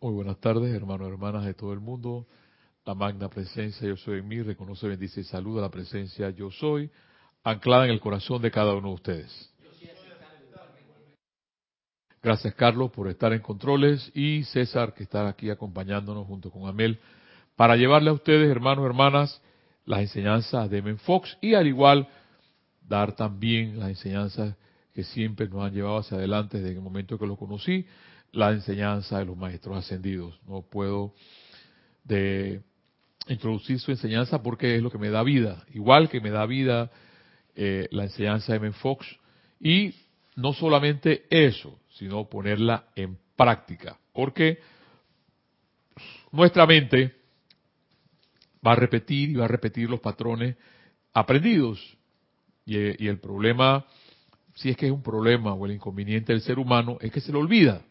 Muy buenas tardes, hermanos y hermanas de todo el mundo. La magna presencia yo soy en mí, reconoce, bendice y saluda la presencia yo soy, anclada en el corazón de cada uno de ustedes. Gracias, Carlos, por estar en controles y César, que está aquí acompañándonos junto con Amel, para llevarle a ustedes, hermanos y hermanas, las enseñanzas de Menfox y al igual dar también las enseñanzas que siempre nos han llevado hacia adelante desde el momento que lo conocí, la enseñanza de los maestros ascendidos. No puedo de introducir su enseñanza porque es lo que me da vida, igual que me da vida eh, la enseñanza de Menfox y no solamente eso, sino ponerla en práctica, porque nuestra mente va a repetir y va a repetir los patrones aprendidos. Y, y el problema, si es que es un problema o el inconveniente del ser humano, es que se le olvida,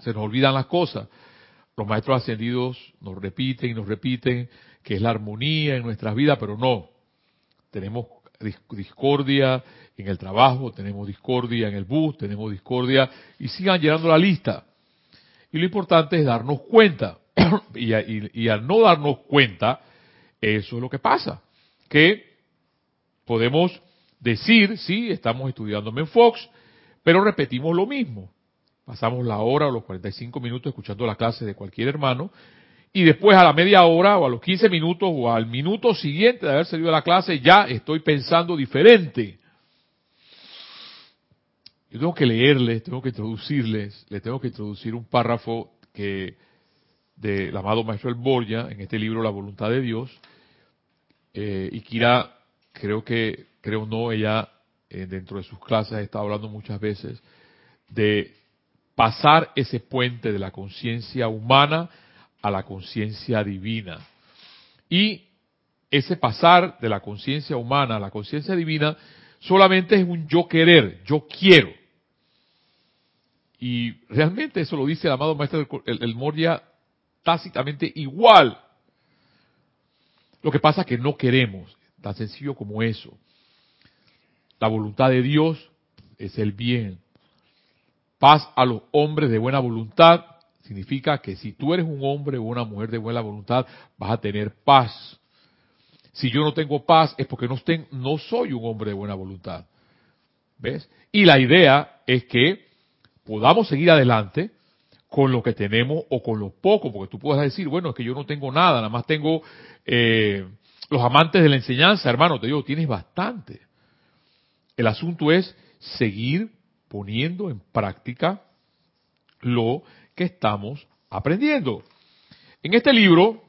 se nos olvidan las cosas. Los maestros ascendidos nos repiten y nos repiten que es la armonía en nuestras vidas, pero no. Tenemos discordia en el trabajo, tenemos discordia en el bus, tenemos discordia y sigan llenando la lista. Y lo importante es darnos cuenta. y, al no darnos cuenta, eso es lo que pasa. Que podemos decir, sí, estamos estudiando Menfox, pero repetimos lo mismo. Pasamos la hora o los 45 minutos escuchando la clase de cualquier hermano y después a la media hora o a los 15 minutos o al minuto siguiente de haber salido de la clase ya estoy pensando diferente. Yo tengo que leerles, tengo que introducirles, les tengo que introducir un párrafo que del amado Maestro El Borja en este libro La Voluntad de Dios. Eh, y Kira, creo que, creo no, ella eh, dentro de sus clases ha estado hablando muchas veces de pasar ese puente de la conciencia humana a la conciencia divina. Y ese pasar de la conciencia humana a la conciencia divina solamente es un yo querer, yo quiero. Y realmente eso lo dice el amado maestro el, el Moria tácitamente igual. Lo que pasa es que no queremos, tan sencillo como eso. La voluntad de Dios es el bien, Paz a los hombres de buena voluntad significa que si tú eres un hombre o una mujer de buena voluntad, vas a tener paz. Si yo no tengo paz es porque no, no soy un hombre de buena voluntad. ¿Ves? Y la idea es que podamos seguir adelante con lo que tenemos o con lo poco, porque tú puedes decir, bueno, es que yo no tengo nada, nada más tengo eh, los amantes de la enseñanza, hermano, te digo, tienes bastante. El asunto es seguir poniendo en práctica lo que estamos aprendiendo. En este libro,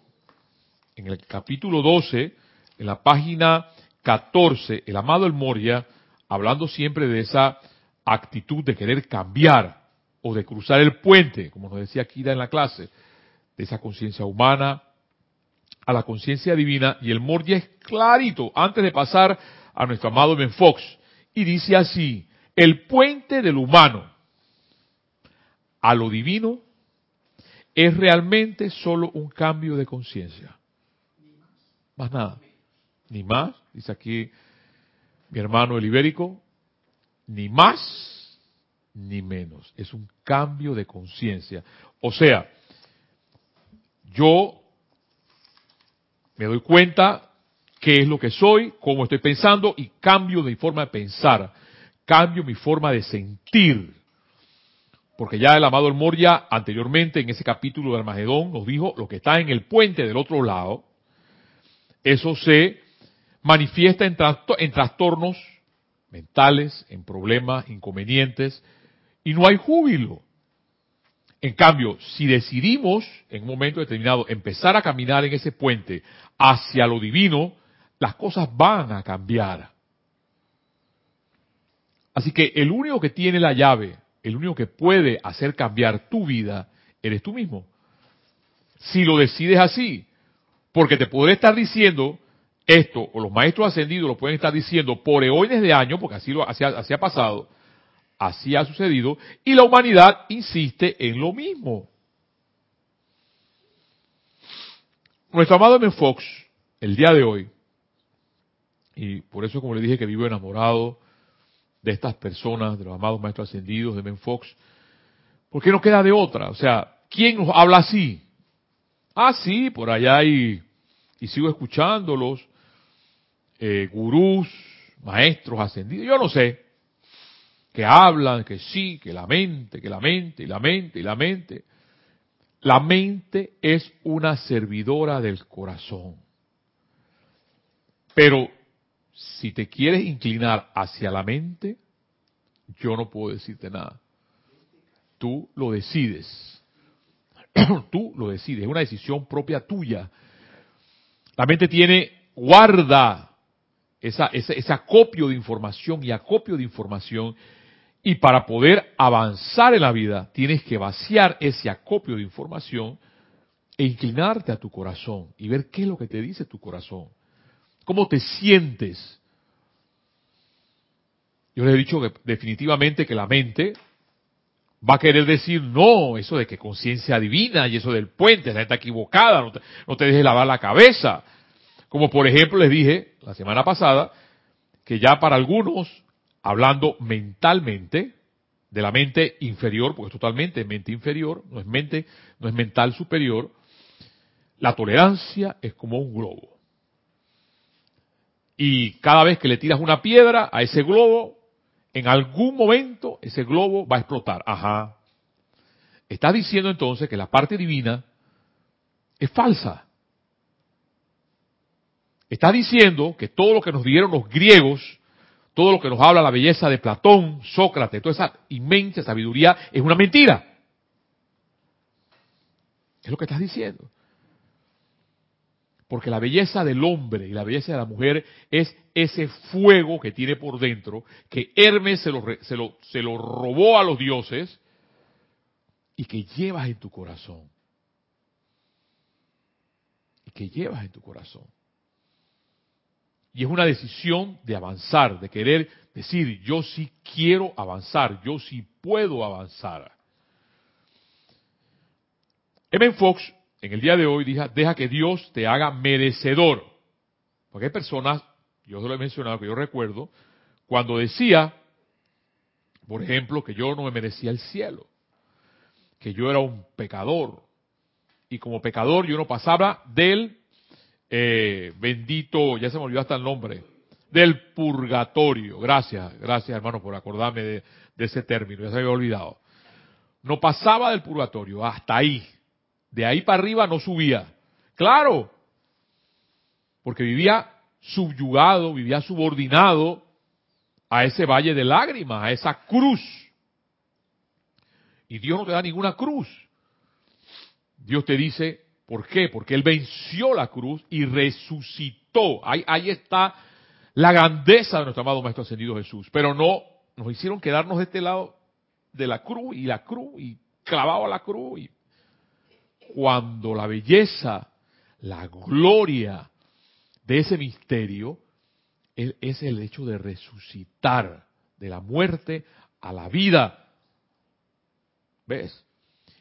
en el capítulo 12, en la página 14, el amado El Moria, hablando siempre de esa actitud de querer cambiar o de cruzar el puente, como nos decía Kira en la clase, de esa conciencia humana a la conciencia divina, y el Moria es clarito antes de pasar a nuestro amado Ben Fox, y dice así, el puente del humano a lo divino es realmente solo un cambio de conciencia. Más nada. Ni más, dice aquí mi hermano el ibérico, ni más ni menos. Es un cambio de conciencia. O sea, yo me doy cuenta qué es lo que soy, cómo estoy pensando y cambio de forma de pensar cambio mi forma de sentir. Porque ya el amado El Moria anteriormente en ese capítulo del Armagedón nos dijo lo que está en el puente del otro lado, eso se manifiesta en, en trastornos mentales, en problemas, inconvenientes, y no hay júbilo. En cambio, si decidimos en un momento determinado empezar a caminar en ese puente hacia lo divino, las cosas van a cambiar. Así que el único que tiene la llave, el único que puede hacer cambiar tu vida, eres tú mismo. Si lo decides así, porque te podré estar diciendo esto, o los maestros ascendidos lo pueden estar diciendo por eones de años, porque así, lo, así ha pasado, así ha sucedido, y la humanidad insiste en lo mismo. Nuestro amado M. Fox, el día de hoy, y por eso como le dije que vivo enamorado de estas personas, de los amados maestros ascendidos, de Ben Fox, porque no queda de otra. O sea, ¿quién nos habla así? Ah, sí, por allá y, y sigo escuchándolos, eh, gurús, maestros ascendidos, yo no sé, que hablan, que sí, que la mente, que la mente, y la mente, y la mente. La mente es una servidora del corazón. Pero si te quieres inclinar hacia la mente, yo no puedo decirte nada. Tú lo decides. Tú lo decides. Es una decisión propia tuya. La mente tiene, guarda ese, acopio de información y acopio de información. Y para poder avanzar en la vida, tienes que vaciar ese acopio de información e inclinarte a tu corazón y ver qué es lo que te dice tu corazón. ¿Cómo te sientes? Yo les he dicho que definitivamente que la mente va a querer decir no, eso de que conciencia divina y eso del puente, la gente está equivocada, no te, no te dejes lavar la cabeza. Como por ejemplo les dije la semana pasada, que ya para algunos, hablando mentalmente, de la mente inferior, porque es totalmente mente inferior, no es mente, no es mental superior, la tolerancia es como un globo. Y cada vez que le tiras una piedra a ese globo, en algún momento ese globo va a explotar. Ajá. Está diciendo entonces que la parte divina es falsa. Está diciendo que todo lo que nos dieron los griegos, todo lo que nos habla la belleza de Platón, Sócrates, toda esa inmensa sabiduría es una mentira. Es lo que estás diciendo. Porque la belleza del hombre y la belleza de la mujer es ese fuego que tiene por dentro, que Hermes se lo, se lo, se lo robó a los dioses y que llevas en tu corazón. Y que llevas en tu corazón. Y es una decisión de avanzar, de querer decir, yo sí quiero avanzar, yo sí puedo avanzar. M. Fox en el día de hoy deja, deja que Dios te haga merecedor. Porque hay personas, yo se lo he mencionado, que yo recuerdo, cuando decía, por ejemplo, que yo no me merecía el cielo, que yo era un pecador, y como pecador yo no pasaba del eh, bendito, ya se me olvidó hasta el nombre, del purgatorio. Gracias, gracias hermano por acordarme de, ese término, ya se había olvidado. No pasaba del purgatorio, hasta ahí. De ahí para arriba no subía. Claro, porque vivía subyugado, vivía subordinado a ese valle de lágrimas, a esa cruz. Y Dios no te da ninguna cruz. Dios te dice, ¿por qué? Porque Él venció la cruz y resucitó. Ahí, está la grandeza de nuestro amado Maestro Ascendido Jesús. Pero no, nos hicieron quedarnos de este lado de la cruz y la cruz y clavado a la cruz y cuando la belleza, la gloria de ese misterio es el hecho de resucitar de la muerte a la vida. ¿Ves?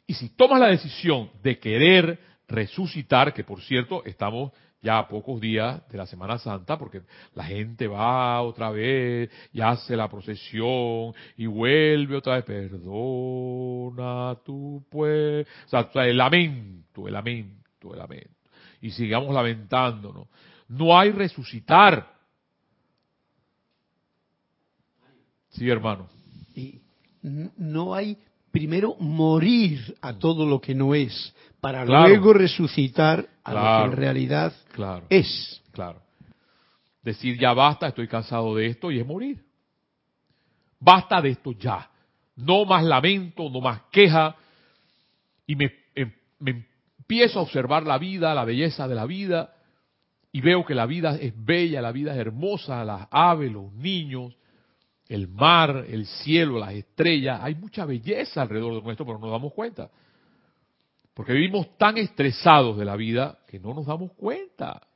Y si tomas la decisión de querer resucitar, que por cierto estamos ya a pocos días de la Semana Santa, porque la gente va otra vez y hace la procesión y vuelve otra vez, perdona tu pues, o sea, el lamento, el lamento, el lamento. Y sigamos lamentándonos. No hay resucitar. Sí, hermano. Y no hay primero morir a todo lo que no es para luego resucitar a lo que en realidad es. Claro. Decir ya basta, estoy cansado de esto y es morir. Basta de esto ya. No más lamento, no más queja. Y me, em, me empiezo a observar la vida, la belleza de la vida. Y veo que la vida es bella, la vida es hermosa, las aves, los niños, el mar, el cielo, las estrellas. Hay mucha belleza alrededor de nuestro, pero no nos damos cuenta. Porque vivimos tan estresados de la vida que no nos damos cuenta.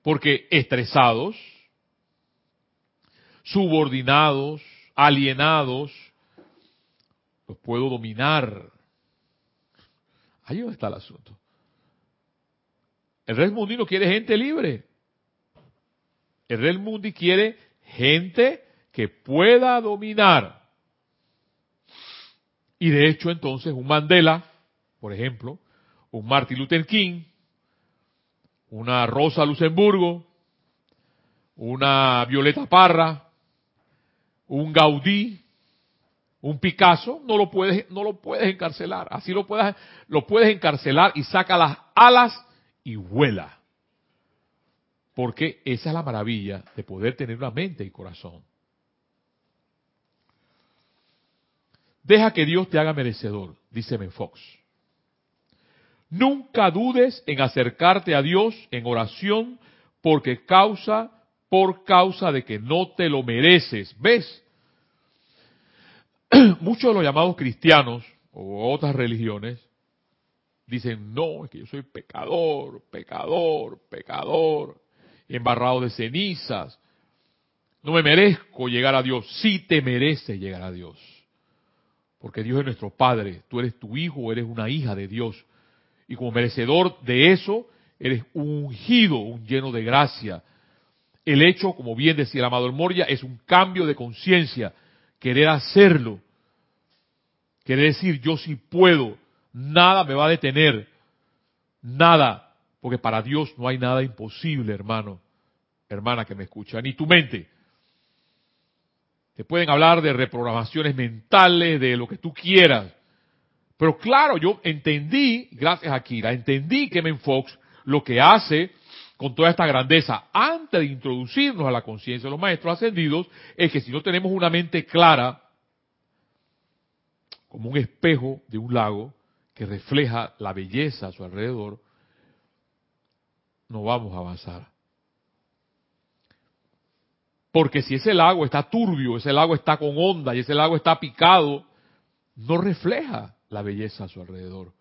Porque estresados, subordinados, alienados, los puedo dominar. Ahí está el asunto. El rey mundino quiere gente libre. El rey mundi quiere gente que pueda dominar. Y de hecho entonces un Mandela, por ejemplo, un Martin Luther King, una Rosa Luxemburgo, una Violeta Parra, un Gaudí, un Picasso, no lo puedes, no lo puedes encarcelar. Así lo puedes, lo puedes encarcelar y saca las alas y vuela. Porque esa es la maravilla de poder tener una mente y corazón. Deja que Dios te haga merecedor, dice Fox. Nunca dudes en acercarte a Dios en oración porque causa por causa de que no te lo mereces. ¿Ves? Muchos de los llamados cristianos o otras religiones dicen, no, es que yo soy pecador, pecador, pecador, embarrado de cenizas. No me merezco llegar a Dios. Sí te mereces llegar a Dios. Porque Dios es nuestro Padre. Tú eres tu hijo eres una hija de Dios. Y como merecedor de eso, eres un ungido, un lleno de gracia. El hecho, como bien decía el amado Moria, es un cambio de conciencia. Querer hacerlo. Querer decir, yo sí puedo. Nada me va a detener. Nada. Porque para Dios no hay nada imposible, hermano. Hermana que me escucha. Ni tu mente. Pueden hablar de reprogramaciones mentales, de lo que tú quieras. Pero claro, yo entendí, gracias a Kira, entendí que Men Fox lo que hace con toda esta grandeza antes de introducirnos a la conciencia de los maestros ascendidos es que si no tenemos una mente clara, como un espejo de un lago que refleja la belleza a su alrededor, no vamos a avanzar. Porque si ese lago está turbio, ese lago está con onda y ese lago está picado, no refleja la belleza a su alrededor.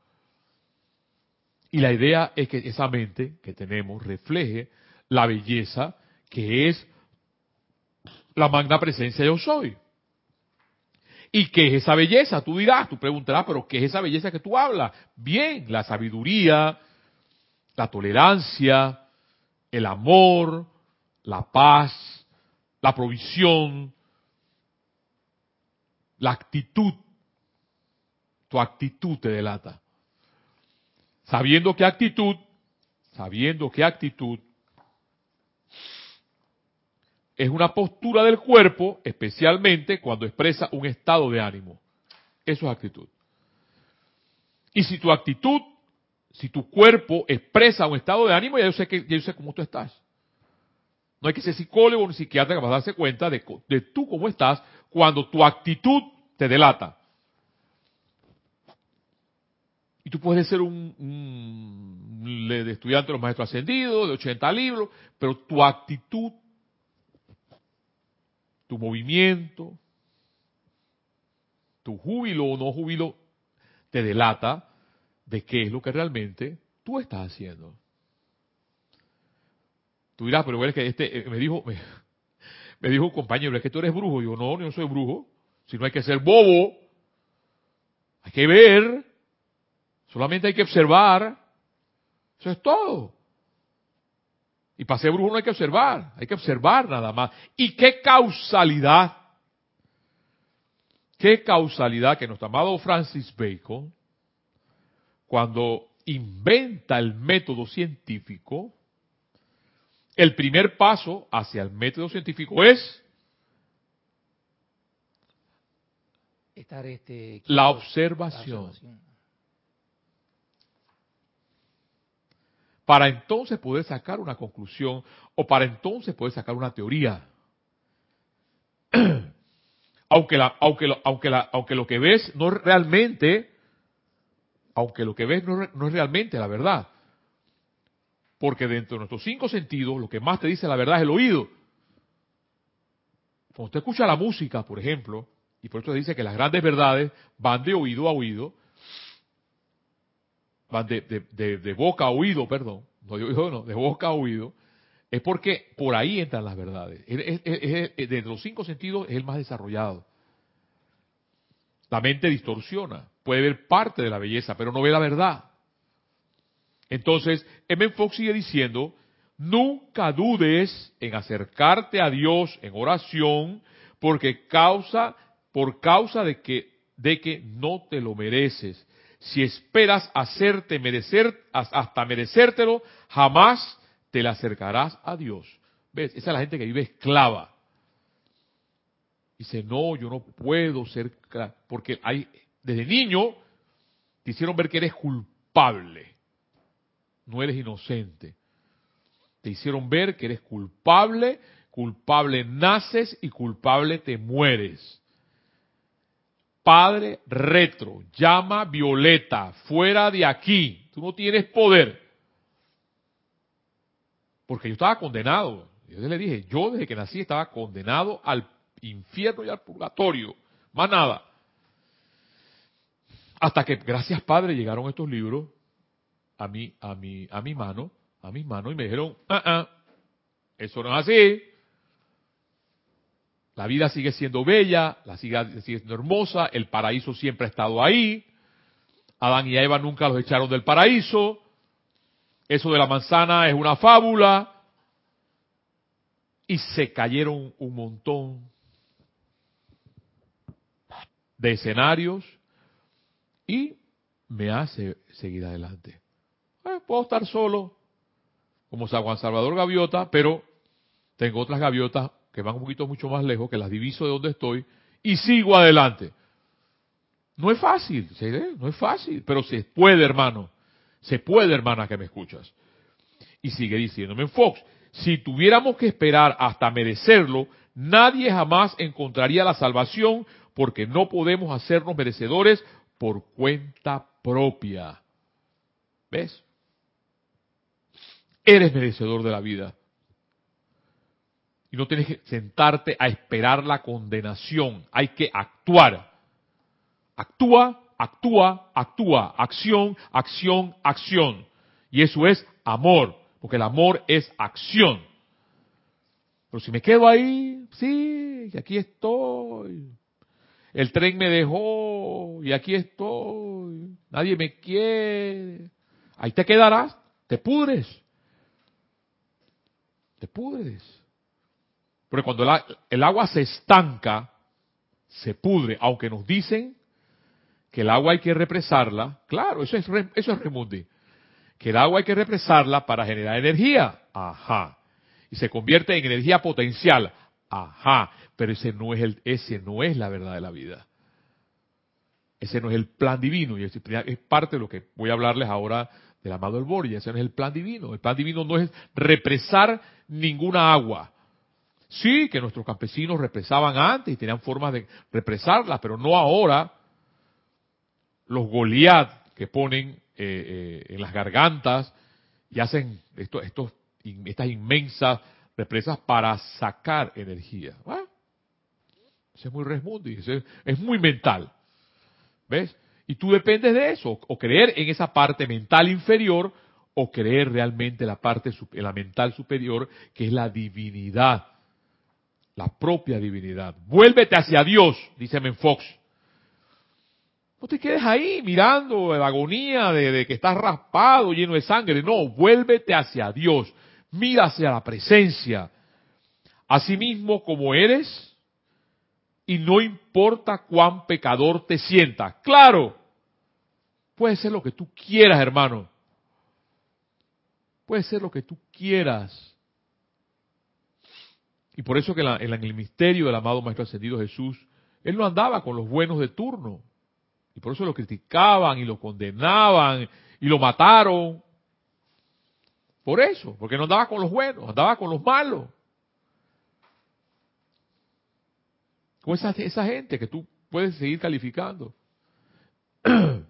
Y la idea es que esa mente que tenemos refleje la belleza que es la magna presencia yo soy. ¿Y qué es esa belleza? Tú dirás, tú preguntarás, pero ¿qué es esa belleza que tú hablas? Bien, la sabiduría, la tolerancia, el amor, la paz, la provisión, la actitud. Tu actitud te delata. Sabiendo qué actitud, sabiendo qué actitud es una postura del cuerpo, especialmente cuando expresa un estado de ánimo. Eso es actitud. Y si tu actitud, si tu cuerpo expresa un estado de ánimo, ya yo sé que ya yo sé cómo tú estás. No hay que ser psicólogo ni psiquiatra para darse cuenta de, de tú cómo estás cuando tu actitud te delata. Y tú puedes ser un, un, estudiante de los maestros ascendidos, de 80 libros, pero tu actitud, tu movimiento, tu júbilo o no júbilo, te delata de qué es lo que realmente tú estás haciendo. Tú dirás, pero es que este, eh, me dijo, me, dijo un compañero, es que tú eres brujo. Yo, no, yo no soy brujo. Si no hay que ser bobo. Hay que ver. Solamente hay que observar. Eso es todo. Y para ser brujo no hay que observar. Hay que observar nada más. ¿Y qué causalidad? ¿Qué causalidad que nuestro amado Francis Bacon, cuando inventa el método científico, el primer paso hacia el método científico es este, la, observación. Para entonces poder sacar una conclusión o para entonces poder sacar una teoría. aunque, la, aunque, aunque, la, aunque lo que ves no es realmente, aunque lo que ves no es realmente la verdad. Porque dentro de nuestros cinco sentidos, lo que más te dice la verdad es el oído. Cuando usted escucha la música, por ejemplo, y por eso dice que las grandes verdades van de oído a oído, van de, boca a oído, perdón, no de oído, no, de boca a oído, es porque por ahí entran las verdades. de los cinco sentidos es el más desarrollado. La mente distorsiona, puede ver parte de la belleza, pero no ve la verdad. Entonces, M. Fox sigue diciendo, nunca dudes en acercarte a Dios en oración, porque causa, por causa de que, de que no te lo mereces. Si esperas hacerte merecer, hasta merecértelo, jamás te le acercarás a Dios. ¿Ves? Esa es la gente que vive esclava. Dice, no, yo no puedo ser, porque hay, desde niño te hicieron ver que eres culpable, no eres inocente. Te hicieron ver que eres culpable, culpable naces y culpable te mueres. Padre retro, llama Violeta, fuera de aquí, tú no tienes poder. Porque yo estaba condenado. Yo le dije, yo desde que nací estaba condenado al infierno y al purgatorio. Más nada. Hasta que, gracias Padre, llegaron estos libros a mi, a mi, a mi mano, a mis manos, y me dijeron, ah, ah, eso no es así. La vida sigue siendo bella, la vida sigue siendo hermosa, el paraíso siempre ha estado ahí. Adán y Eva nunca los echaron del paraíso. Eso de la manzana es una fábula. Y se cayeron un montón de escenarios y me hace seguir adelante. Eh, puedo estar solo, como San Juan Salvador Gaviota, pero tengo otras gaviotas que van un poquito mucho más lejos, que las diviso de donde estoy, y sigo adelante. No es fácil, no es fácil, pero se puede, hermano. Se puede, hermana, que me escuchas. Y sigue diciéndome en Fox, si tuviéramos que esperar hasta merecerlo, nadie jamás encontraría la salvación porque no podemos hacernos merecedores por cuenta propia. ¿Ves? Eres merecedor de la vida. Y no tienes que sentarte a esperar la condenación. Hay que actuar. Actúa, actúa, actúa. Acción, acción, acción. Y eso es amor. Porque el amor es acción. Pero si me quedo ahí, sí, aquí estoy. El tren me dejó y aquí estoy. Nadie me quiere. Ahí te quedarás, te pudres. Te pudres. Porque cuando el, agua se estanca, se pudre, aunque nos dicen que el agua hay que represarla, claro, eso es, eso es remundi, que el agua hay que represarla para generar energía, ajá, y se convierte en energía potencial, ajá, pero ese no es el, ese no es la verdad de la vida. Ese no es el plan divino. Y es, parte de lo que voy a hablarles ahora del amado El Borgia. Ese no es el plan divino. El plan divino no es represar ninguna agua. Sí, que nuestros campesinos represaban antes y tenían formas de represarla, pero no ahora. Los Goliat que ponen eh, eh, en las gargantas y hacen esto, estos, estas inmensas represas para sacar energía. Eso es muy resmundi, es, muy mental. ¿Ves? Y tú dependes de eso, o creer en esa parte mental inferior, o creer realmente en la parte, la mental superior, que es la divinidad, la propia divinidad. Vuélvete hacia Dios, dice Fox. No te quedes ahí mirando la agonía de, de, que estás raspado, lleno de sangre. No, vuélvete hacia Dios. Mira hacia la presencia. Asimismo como eres, y no importa cuán pecador te sientas. Claro, puede ser lo que tú quieras, hermano. Puede ser lo que tú quieras. Y por eso que en, el misterio del amado Maestro Ascendido Jesús, él no andaba con los buenos de turno. Y por eso lo criticaban y lo condenaban y lo mataron. Por eso, porque no andaba con los buenos, andaba con los malos. Con esa, esa gente que tú puedes seguir calificando.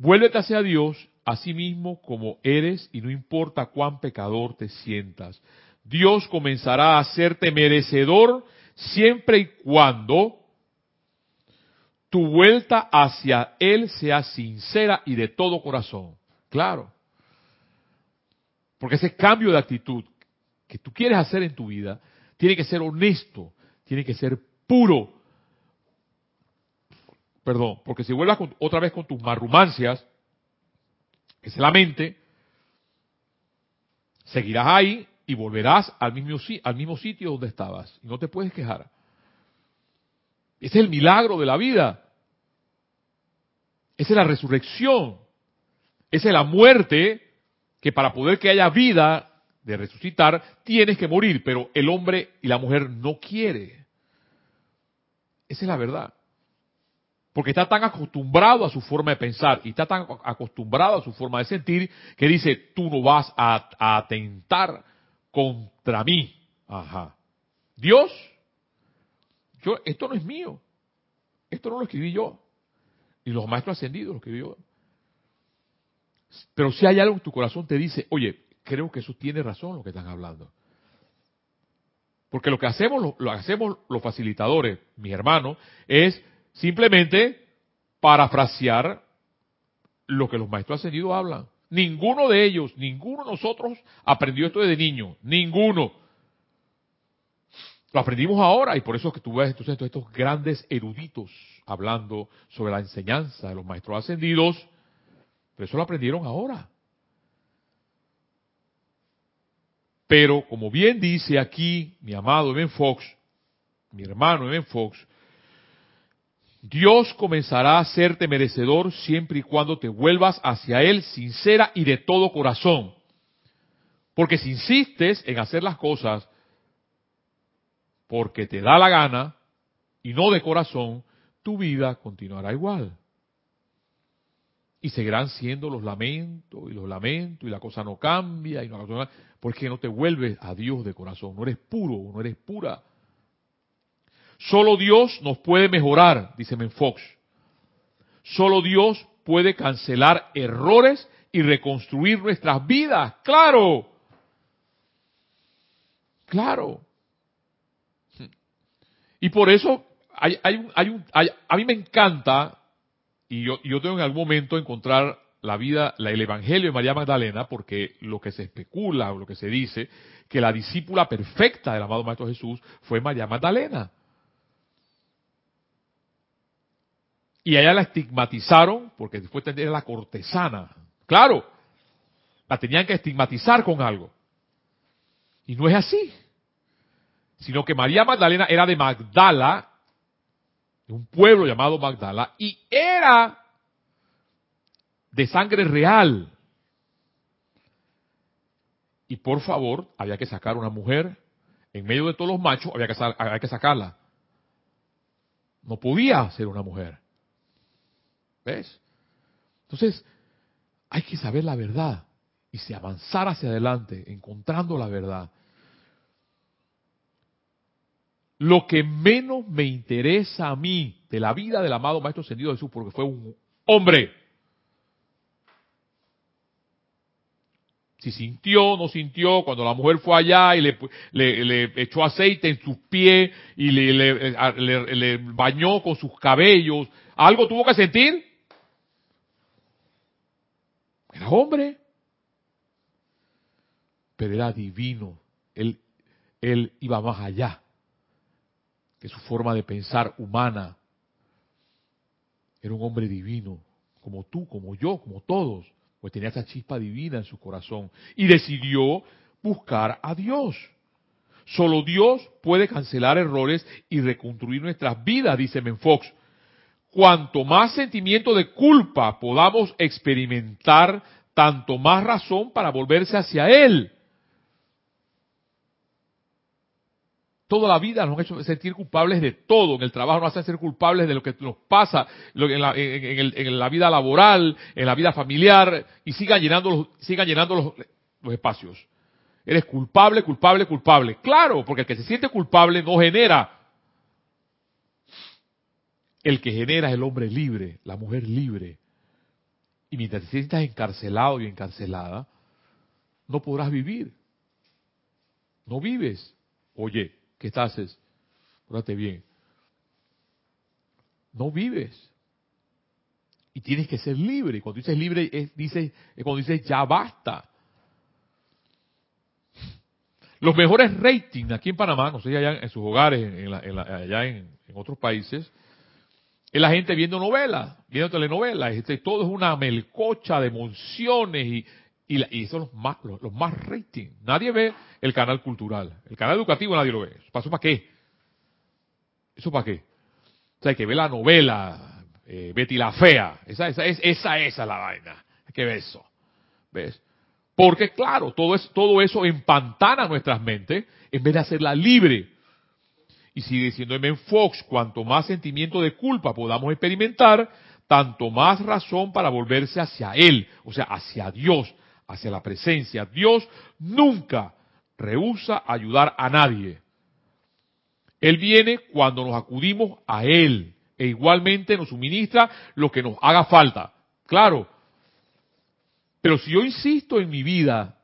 Vuélvete hacia Dios, a sí mismo como eres, y no importa cuán pecador te sientas. Dios comenzará a hacerte merecedor siempre y cuando tu vuelta hacia Él sea sincera y de todo corazón. Claro. Porque ese cambio de actitud que tú quieres hacer en tu vida tiene que ser honesto, tiene que ser puro. Perdón, porque si vuelvas otra vez con tus marrumancias, que es la mente, seguirás ahí y volverás al mismo, al mismo sitio donde estabas. Y no te puedes quejar. Ese es el milagro de la vida. Esa es la resurrección. Esa es la muerte que para poder que haya vida de resucitar tienes que morir, pero el hombre y la mujer no quiere. Esa es la verdad. Porque está tan acostumbrado a su forma de pensar y está tan acostumbrado a su forma de sentir que dice, tú no vas a, atentar contra mí. Ajá. Dios, yo, esto no es mío. Esto no lo escribí yo. Y los maestros ascendidos lo escribí yo. Pero si hay algo en tu corazón te dice, oye, creo que eso tiene razón lo que están hablando. Porque lo que hacemos, lo hacemos los facilitadores, mis hermanos, es Simplemente parafrasear lo que los maestros ascendidos hablan. Ninguno de ellos, ninguno de nosotros aprendió esto desde niño. Ninguno. Lo aprendimos ahora y por eso es que tú ves entonces estos grandes eruditos hablando sobre la enseñanza de los maestros ascendidos. Pero eso lo aprendieron ahora. Pero como bien dice aquí mi amado Evan Fox, mi hermano Evan Fox, Dios comenzará a hacerte merecedor siempre y cuando te vuelvas hacia Él sincera y de todo corazón. Porque si insistes en hacer las cosas porque te da la gana y no de corazón, tu vida continuará igual. Y seguirán siendo los lamentos y los lamentos y la cosa no cambia y no porque no te vuelves a Dios de corazón, no eres puro, no eres pura. Solo Dios nos puede mejorar, dice Menfox. Solo Dios puede cancelar errores y reconstruir nuestras vidas. Claro. Claro. Y por eso hay, hay, hay un, a mí me encanta, y yo, yo tengo en algún momento encontrar la vida, la, el Evangelio de María Magdalena, porque lo que se especula o lo que se dice, que la discípula perfecta del amado Maestro Jesús fue María Magdalena. Y allá la estigmatizaron, porque después era la cortesana. Claro, la tenían que estigmatizar con algo. Y no es así. Sino que María Magdalena era de Magdala, de un pueblo llamado Magdala, y era de sangre real. Y por favor, había que sacar una mujer, en medio de todos los machos, había que, había que sacarla. No podía ser una mujer. ¿Ves? Entonces, hay que saber la verdad y se avanzar hacia adelante, encontrando la verdad. Lo que menos me interesa a mí de la vida del amado Maestro Ascendido Jesús, porque fue un hombre. Si sintió, no sintió, cuando la mujer fue allá y le, le, echó aceite en sus pies y le, le bañó con sus cabellos, ¿algo tuvo que sentir? Era hombre, pero era divino. Él, él iba más allá que su forma de pensar humana. Era un hombre divino, como tú, como yo, como todos, pues tenía esa chispa divina en su corazón y decidió buscar a Dios. Solo Dios puede cancelar errores y reconstruir nuestras vidas, dice Menfox cuanto más sentimiento de culpa podamos experimentar, tanto más razón para volverse hacia Él. Toda la vida nos han hecho sentir culpables de todo. En el trabajo nos hacen ser culpables de lo que nos pasa, en la, vida laboral, en la vida familiar, y sigan llenando, los, sigan llenando los espacios. Eres culpable, culpable, culpable. Claro, porque el que se siente culpable no genera el que genera es el hombre libre, la mujer libre. Y mientras te sientas encarcelado y encarcelada, no podrás vivir. No vives. Oye, ¿qué haces? Pórtate bien. No vives. Y tienes que ser libre. Y cuando dices libre, es, cuando dices ya basta. Los mejores ratings aquí en Panamá, no sé, allá en sus hogares, allá en otros países, es la gente viendo novelas, viendo telenovelas, todo es una melcocha de emociones y, y, son los más, los, más rating. Nadie ve el canal cultural. El canal educativo nadie lo ve. ¿Eso para qué? ¿Eso para qué? O sea, hay que ver la novela, eh, Betty la Fea. Esa, esa, es, esa, esa es la vaina. Hay que ver eso. ¿Ves? Porque claro, todo, es, todo eso empantana nuestras mentes en vez de hacerla libre. Y sigue diciendo M. Fox, cuanto más sentimiento de culpa podamos experimentar, tanto más razón para volverse hacia Él, o sea, hacia Dios, hacia la presencia. Dios nunca rehúsa ayudar a nadie. Él viene cuando nos acudimos a Él e igualmente nos suministra lo que nos haga falta. Claro, pero si yo insisto en mi vida,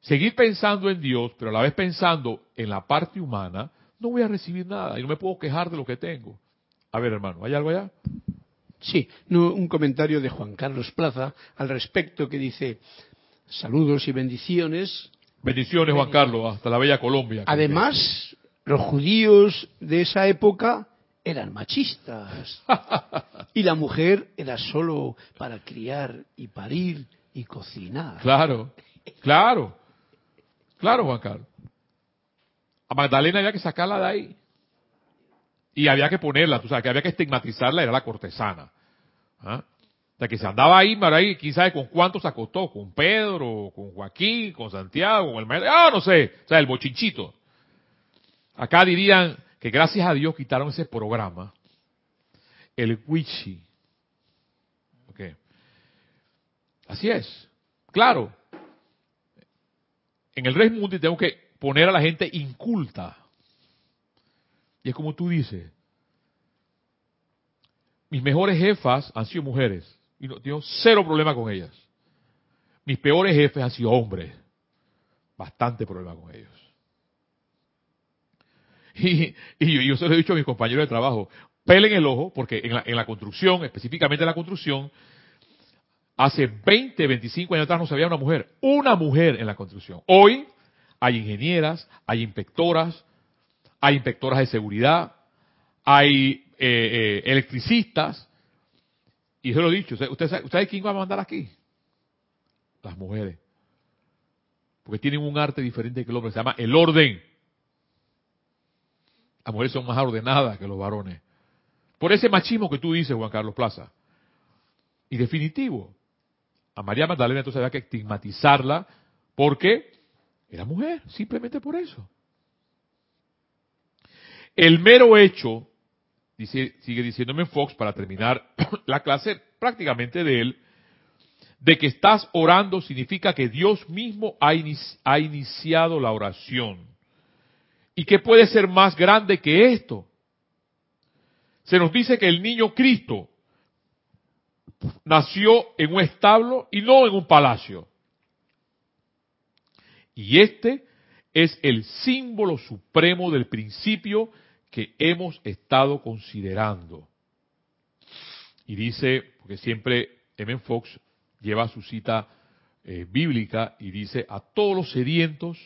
seguir pensando en Dios, pero a la vez pensando en la parte humana, no voy a recibir nada y no me puedo quejar de lo que tengo. A ver, hermano, ¿hay algo allá? Sí, un comentario de Juan Carlos Plaza al respecto que dice, saludos y bendiciones. Bendiciones, Juan Carlos, hasta la bella Colombia. Además, los judíos de esa época eran machistas. y la mujer era solo para criar y parir y cocinar. Claro, claro, claro, Juan Carlos. A Magdalena había que sacarla de ahí. Y había que ponerla, tú sabes, que había que estigmatizarla, era la cortesana. ¿Ah? O sea, que se andaba ahí, ahí, quién sabe con cuántos se acostó, con Pedro, con Joaquín, con Santiago, con el maestro, ah, no sé, o sea, el bochinchito. Acá dirían, que gracias a Dios quitaron ese programa, el Wichi. Okay. Así es. Claro. En el Rey Mundi tengo que poner a la gente inculta. Y es como tú dices. Mis mejores jefas han sido mujeres. Y no tengo cero problema con ellas. Mis peores jefes han sido hombres. Bastante problema con ellos. Y, yo, se lo he dicho a mis compañeros de trabajo, pelen el ojo, porque en la, en la construcción, específicamente en la construcción, hace 20, 25 años atrás no se una mujer, una mujer en la construcción. Hoy hay ingenieras, hay inspectoras, hay inspectoras de seguridad, hay eh, eh, electricistas, y yo lo he dicho, ¿usted sabe, quién va a mandar aquí? Las mujeres. Porque tienen un arte diferente que el hombre, se llama el orden. Las mujeres son más ordenadas que los varones. Por ese machismo que tú dices, Juan Carlos Plaza. Y definitivo, a María Magdalena entonces había que estigmatizarla porque era mujer, simplemente por eso. El mero hecho, dice, sigue diciéndome Fox para terminar la clase prácticamente de él, de que estás orando significa que Dios mismo ha, ha iniciado la oración. ¿Y qué puede ser más grande que esto? Se nos dice que el niño Cristo nació en un establo y no en un palacio. Y este es el símbolo supremo del principio que hemos estado considerando. Y dice, porque siempre M. Fox lleva su cita eh, bíblica y dice, a todos los sedientos,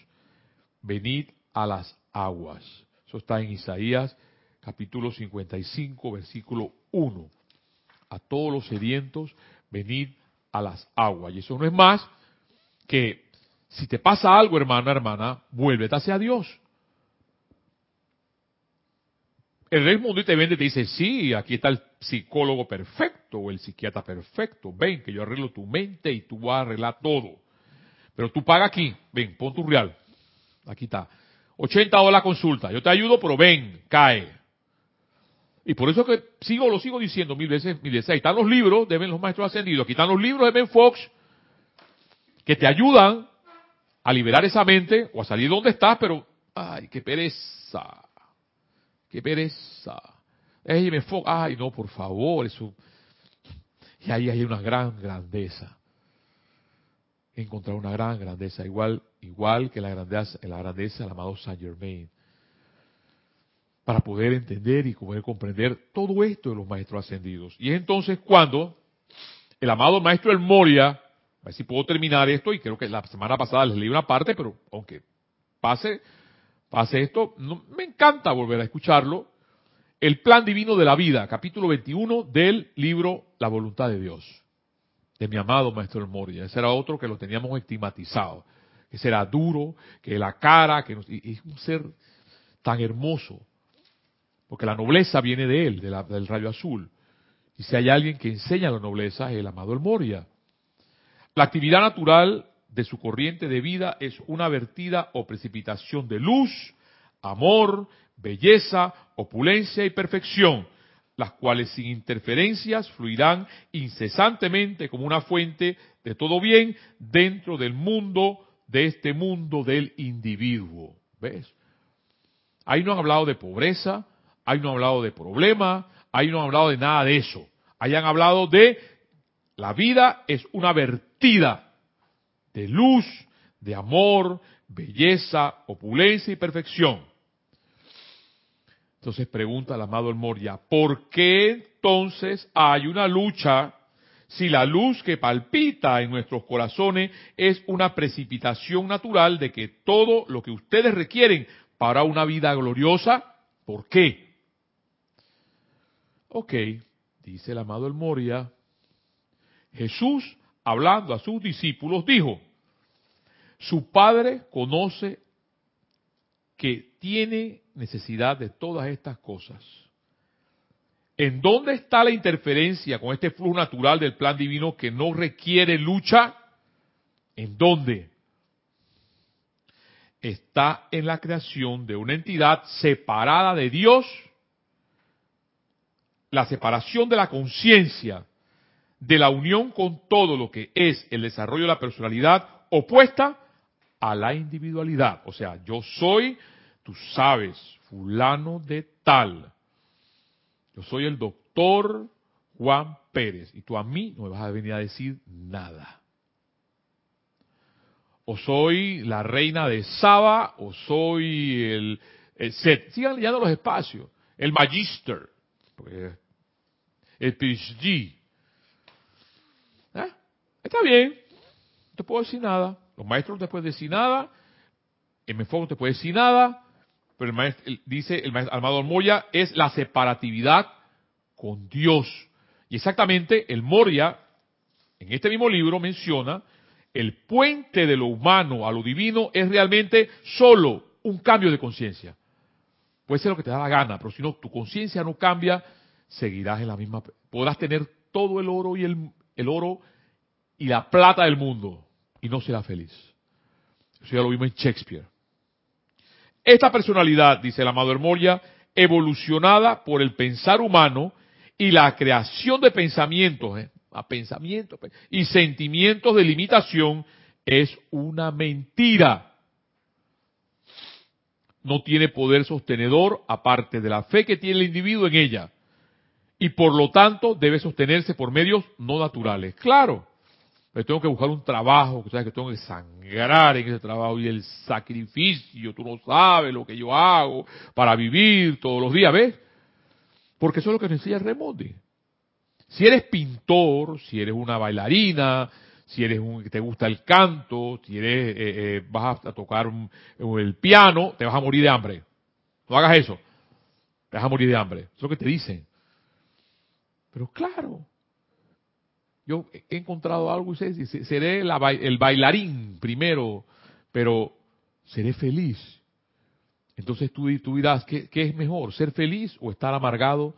venid a las aguas. Eso está en Isaías capítulo 55, versículo 1. A todos los sedientos, venid a las aguas. Y eso no es más que si te pasa algo, hermano, hermana, vuélvete hacia Dios. El rey mundo y te vende y te dice, sí, aquí está el psicólogo perfecto o el psiquiatra perfecto. Ven, que yo arreglo tu mente y tú vas a arreglar todo. Pero tú paga aquí, ven, pon tu real. Aquí está. 80 dólares la consulta. Yo te ayudo, pero ven, cae. Y por eso que sigo, lo sigo diciendo mil veces, mil veces. Ahí están los libros, deben los maestros ascendidos. Aquí están los libros de Ben Fox que te ayudan a liberar esa mente o a salir de donde estás, pero, ay, qué pereza. Qué pereza. Ey, Ben Fox, ay, no, por favor, eso. Y ahí hay una gran grandeza encontrar una gran grandeza, igual, igual que la grandeza, la grandeza del amado Saint Germain. Para poder entender y poder comprender todo esto de los maestros ascendidos. Y es entonces cuando el amado maestro El Moria, a ver si puedo terminar esto, y creo que la semana pasada les leí una parte, pero aunque pase, pase esto, me encanta volver a escucharlo. El plan divino de la vida, capítulo 21 del libro La voluntad de Dios de mi amado maestro El Moria. Ese era otro que lo teníamos estigmatizado. Ese era duro, que la cara, que es un ser tan hermoso. Porque la nobleza viene de él, de la- del rayo azul. Y si hay alguien que enseña la nobleza, es el amado El Moria. La actividad natural de su corriente de vida es una vertida o precipitación de luz, amor, belleza, opulencia y perfección, las cuales sin interferencias fluirán incesantemente como una fuente de todo bien dentro del mundo, de este mundo del individuo. ¿Ves? Ahí no han hablado de pobreza, ahí no han hablado de problema, ahí no han hablado de nada de eso. Ahí han hablado de la vida es una vertida de luz, de amor, belleza, opulencia y perfección. Entonces pregunta el amado El Moria, ¿por qué entonces hay una lucha si la luz que palpita en nuestros corazones es una precipitación natural de que todo lo que ustedes requieren para una vida gloriosa, ¿por qué? Ok, dice el amado El Moria, Jesús, hablando a sus discípulos, dijo, su Padre conoce que tiene necesidad de todas estas cosas. ¿En dónde está la interferencia con este flujo natural del plan divino que no requiere lucha? ¿En dónde? Está en la creación de una entidad separada de Dios, la separación de la conciencia, de la unión con todo lo que es el desarrollo de la personalidad opuesta a la individualidad. O sea, yo soy, tú sabes, fulano de tal. Yo soy el doctor Juan Pérez y tú a mí no me vas a venir a decir nada. O soy la reina de Saba o soy el, el Set. Sigan leyendo los espacios. El Magister. porque El PhD. ¿Eh? Está bien. No te puedo decir nada. Los maestros no te pueden decir nada. El enfoque no te puede decir nada. Pero el maestro, dice el maestro Armado Moya, es la separatividad con Dios. Y exactamente el Moria, en este mismo libro, menciona el puente de lo humano a lo divino es realmente solo un cambio de conciencia. Puede ser lo que te da la gana, pero si no, tu conciencia no cambia, seguirás en la misma. Podrás tener todo el oro y el, oro y la plata del mundo y no serás feliz. Eso ya lo vimos en Shakespeare. Esta personalidad, dice el amado Hermoria, evolucionada por el pensar humano y la creación de pensamientos, ¿eh? a pensamientos pe- y sentimientos de limitación, es una mentira. No tiene poder sostenedor aparte de la fe que tiene el individuo en ella. Y por lo tanto debe sostenerse por medios no naturales. Claro, pero tengo que buscar un trabajo, que sabes que tengo que sangrar en ese trabajo y el sacrificio, tú no sabes lo que yo hago para vivir todos los días, ¿ves? Porque eso es lo que nos enseña Remondi. Si eres pintor, si eres una bailarina, si eres un que te gusta el canto, si eres eh, eh, vas a tocar el piano, te vas a morir de hambre. No hagas eso. Te vas a morir de hambre. Eso es lo que te dicen. Pero claro, yo he encontrado algo y sé, seré la el bailarín primero, pero seré feliz. Entonces tú, tú dirás, ¿qué, ¿qué es mejor? ¿Ser feliz o estar amargado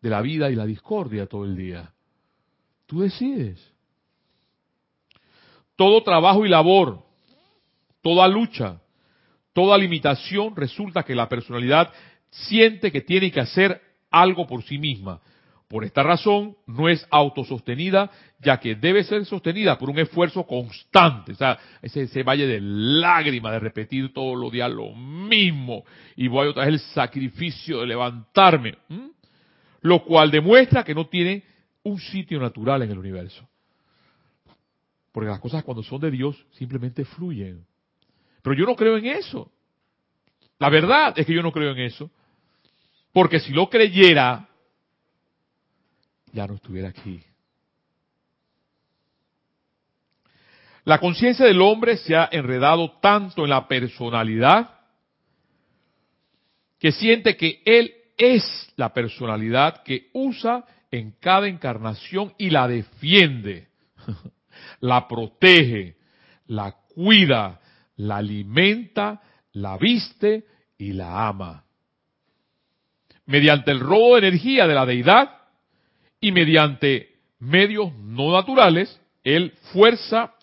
de la vida y la discordia todo el día? Tú decides. Todo trabajo y labor, toda lucha, toda limitación resulta que la personalidad siente que tiene que hacer algo por sí misma. Por esta razón, no es autosostenida, ya que debe ser sostenida por un esfuerzo constante. O sea, ese, valle de lágrimas de repetir todos los días lo mismo. Y voy otra vez el sacrificio de levantarme. Lo cual demuestra que no tiene un sitio natural en el universo. Porque las cosas cuando son de Dios simplemente fluyen. Pero yo no creo en eso. La verdad es que yo no creo en eso. Porque si lo creyera, ya no estuviera aquí. La conciencia del hombre se ha enredado tanto en la personalidad que siente que él es la personalidad que usa en cada encarnación y la defiende, la protege, la cuida, la alimenta, la viste y la ama. mediante el robo de energía de la deidad y mediante medios no naturales, él fuerza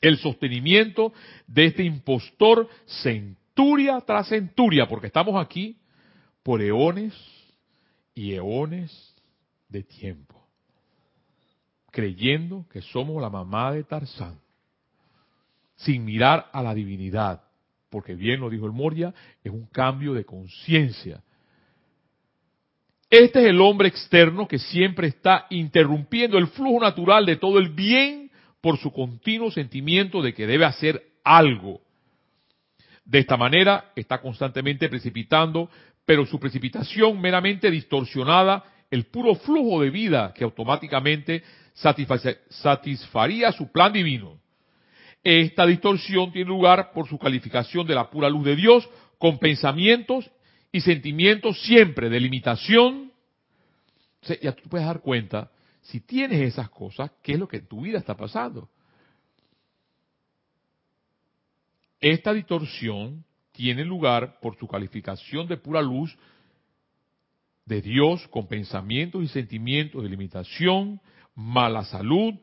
el sostenimiento de este impostor centuria tras centuria, porque estamos aquí por eones y eones de tiempo, creyendo que somos la mamá de Tarzán, sin mirar a la divinidad, porque bien lo dijo el Moria, es un cambio de conciencia. Este es el hombre externo que siempre está interrumpiendo el flujo natural de todo el bien por su continuo sentimiento de que debe hacer algo. De esta manera está constantemente precipitando, pero su precipitación meramente distorsionada el puro flujo de vida que automáticamente satisfaría su plan divino. Esta distorsión tiene lugar por su calificación de la pura luz de Dios con pensamientos y sentimientos siempre de limitación. ya tú puedes dar cuenta, si tienes esas cosas, ¿qué es lo que en tu vida está pasando? Esta distorsión tiene lugar por su calificación de pura luz de Dios con pensamientos y sentimientos de limitación, mala salud,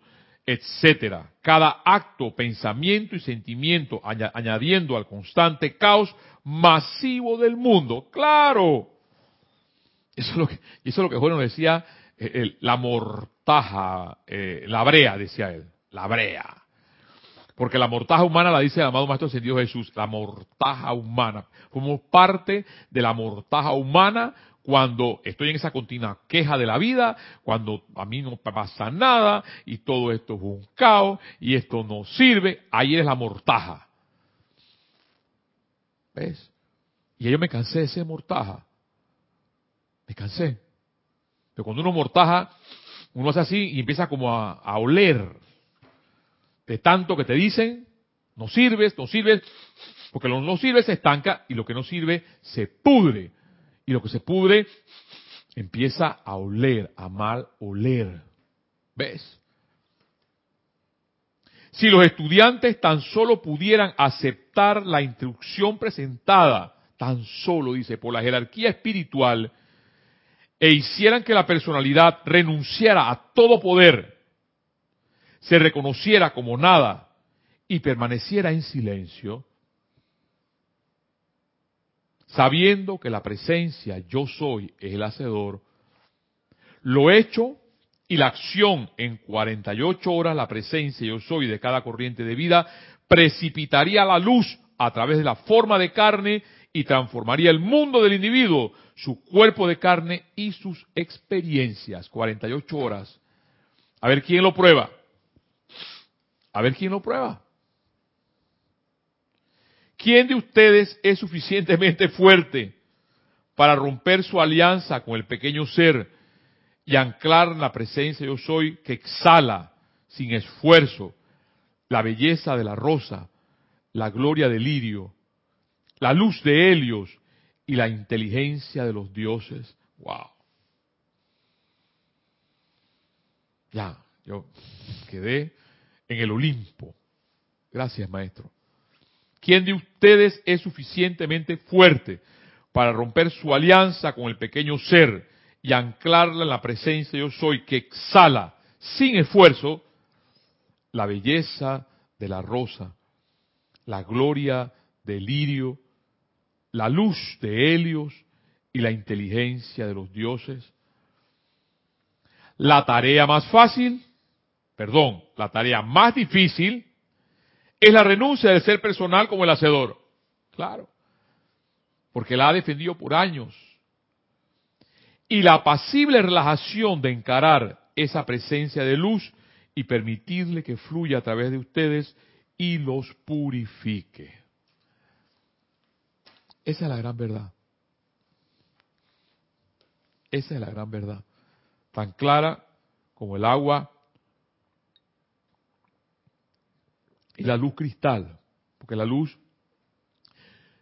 etcétera. Cada acto, pensamiento y sentimiento añadiendo al constante caos masivo del mundo. Claro. Eso es lo que, eso es lo que Juan decía, eh, la mortaja, eh, la brea, decía él, la brea. Porque la mortaja humana la dice el amado Maestro Ascendido Jesús, la mortaja humana. Somos parte de la mortaja humana cuando estoy en esa continua queja de la vida, cuando a mí no pasa nada y todo esto es un caos y esto no sirve, ahí es la mortaja. ¿Ves? Y yo me cansé de ser mortaja. Me cansé. Pero cuando uno mortaja, uno hace así y empieza como a, a oler de tanto que te dicen, no sirves, no sirves, porque lo no sirve se estanca y lo que no sirve se pudre. Y lo que se pudre empieza a oler, a mal oler. ¿Ves? Si los estudiantes tan solo pudieran aceptar la instrucción presentada, tan solo, dice, por la jerarquía espiritual, e hicieran que la personalidad renunciara a todo poder, se reconociera como nada y permaneciera en silencio, sabiendo que la presencia yo soy es el hacedor, lo hecho y la acción en 48 horas, la presencia yo soy de cada corriente de vida, precipitaría la luz a través de la forma de carne y transformaría el mundo del individuo, su cuerpo de carne y sus experiencias. 48 horas. A ver quién lo prueba. A ver quién lo prueba. ¿Quién de ustedes es suficientemente fuerte para romper su alianza con el pequeño ser y anclar la presencia yo soy que exhala sin esfuerzo la belleza de la rosa, la gloria del lirio, la luz de Helios y la inteligencia de los dioses? ¡Wow! Ya, yo quedé en el Olimpo. Gracias, maestro. ¿Quién de ustedes es suficientemente fuerte para romper su alianza con el pequeño ser y anclarla en la presencia yo soy que exhala sin esfuerzo la belleza de la rosa, la gloria del lirio, la luz de Helios y la inteligencia de los dioses? La tarea más fácil, perdón, la tarea más difícil es la renuncia del ser personal como el hacedor. Claro. Porque la ha defendido por años. Y la apacible relajación de encarar esa presencia de luz y permitirle que fluya a través de ustedes y los purifique. Esa es la gran verdad. Esa es la gran verdad. Tan clara como el agua y la luz cristal, porque la luz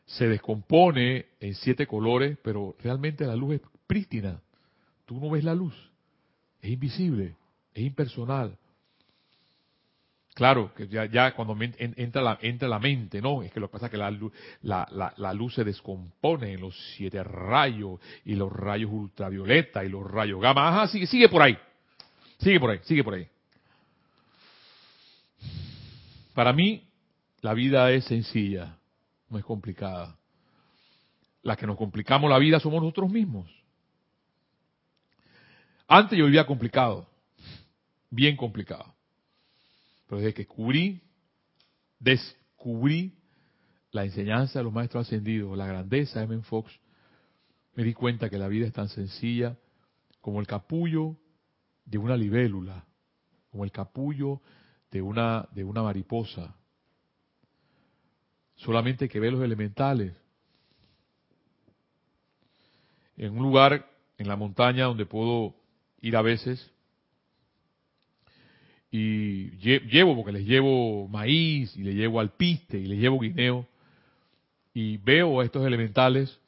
se descompone en siete colores, pero realmente la luz es prístina. Tú no ves la luz, es invisible, es impersonal. Claro, que ya, ya cuando entra la, entra la mente, ¿no? Es que lo que pasa es que la, la, la, la, luz se descompone en los siete rayos y los rayos ultravioleta y los rayos gamma. Ajá, sigue, sigue por ahí. Sigue por ahí, sigue por ahí. Para mí, la vida es sencilla, no es complicada. La que nos complicamos la vida somos nosotros mismos. Antes yo vivía complicado, bien complicado. Pero desde que descubrí, descubrí la enseñanza de los maestros ascendidos, la grandeza de M. Fox, me di cuenta que la vida es tan sencilla como el capullo de una libélula, como el capullo de una, de una mariposa. Solamente que ve los elementales. En un lugar en la montaña donde puedo ir a veces, y llevo, porque les llevo maíz, y le llevo alpiste, y le llevo guineo, y veo a estos elementales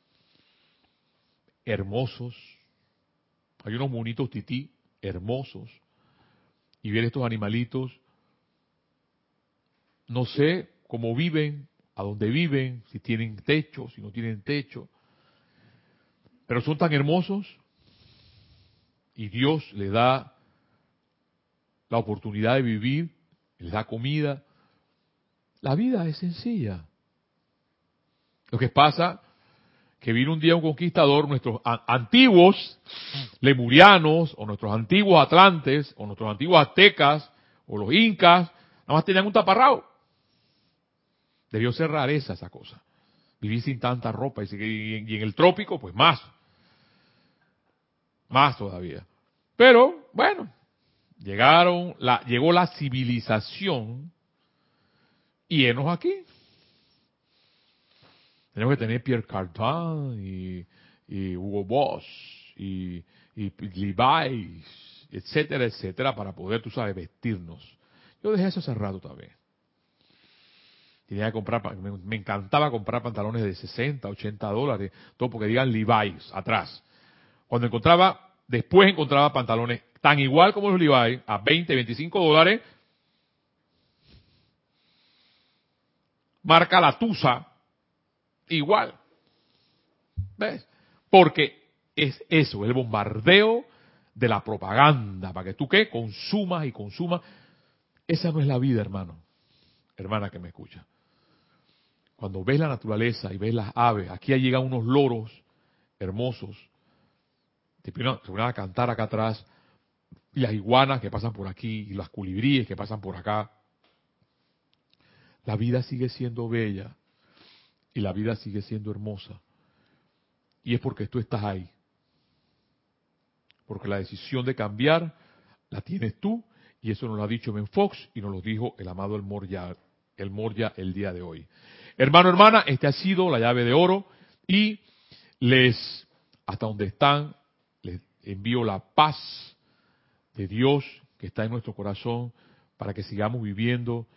hermosos. Hay unos monitos tití hermosos. Y ver estos animalitos, no sé cómo viven, a dónde viven, si tienen techo, si no tienen techo. Pero son tan hermosos y Dios les da la oportunidad de vivir, les da comida. La vida es sencilla. Lo que pasa que vino un día un conquistador, nuestros antiguos lemurianos, o nuestros antiguos atlantes, o nuestros antiguos aztecas, o los incas, nada más tenían un taparrao. Debió ser rareza esa cosa. Vivir sin tanta ropa y en el trópico, pues más. Más todavía. Pero, bueno, Llegaron, llegó la civilización y enos aquí. Tenemos que tener Pierre Cardin y, Hugo Boss y, y Levi's, etcétera, etcétera, para poder, tú sabes, vestirnos. Yo dejé eso hace rato también. Tenía que comprar, me, me, encantaba comprar pantalones de 60, 80 dólares, todo porque digan Levi's atrás. Cuando encontraba, después encontraba pantalones tan igual como los Levi, a 20, 25 dólares, marca la tusa, igual. ¿Ves? Porque es eso, el bombardeo de la propaganda, para que tú qué, consumas y consumas. Esa no es la vida, hermano, hermana que me escucha. Cuando ves la naturaleza y ves las aves, aquí llegan unos loros hermosos, te ponen a cantar acá atrás, y las iguanas que pasan por aquí, y las culibríes que pasan por acá. La vida sigue siendo bella y la vida sigue siendo hermosa. Y es porque tú estás ahí. Porque la decisión de cambiar la tienes tú y eso nos lo ha dicho Ben Fox y nos lo dijo el amado El Moria el, Moria el día de hoy. Hermano, hermana, este ha sido la llave de oro y les, hasta donde están, les envío la paz de Dios que está en nuestro corazón para que sigamos viviendo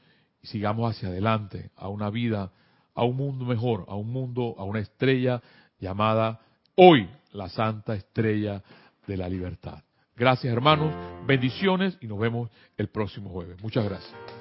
y sigamos hacia adelante a una vida, a un mundo mejor, a un mundo, a una estrella llamada hoy la Santa Estrella de la Libertad. Gracias hermanos, bendiciones y nos vemos el próximo jueves. Muchas gracias.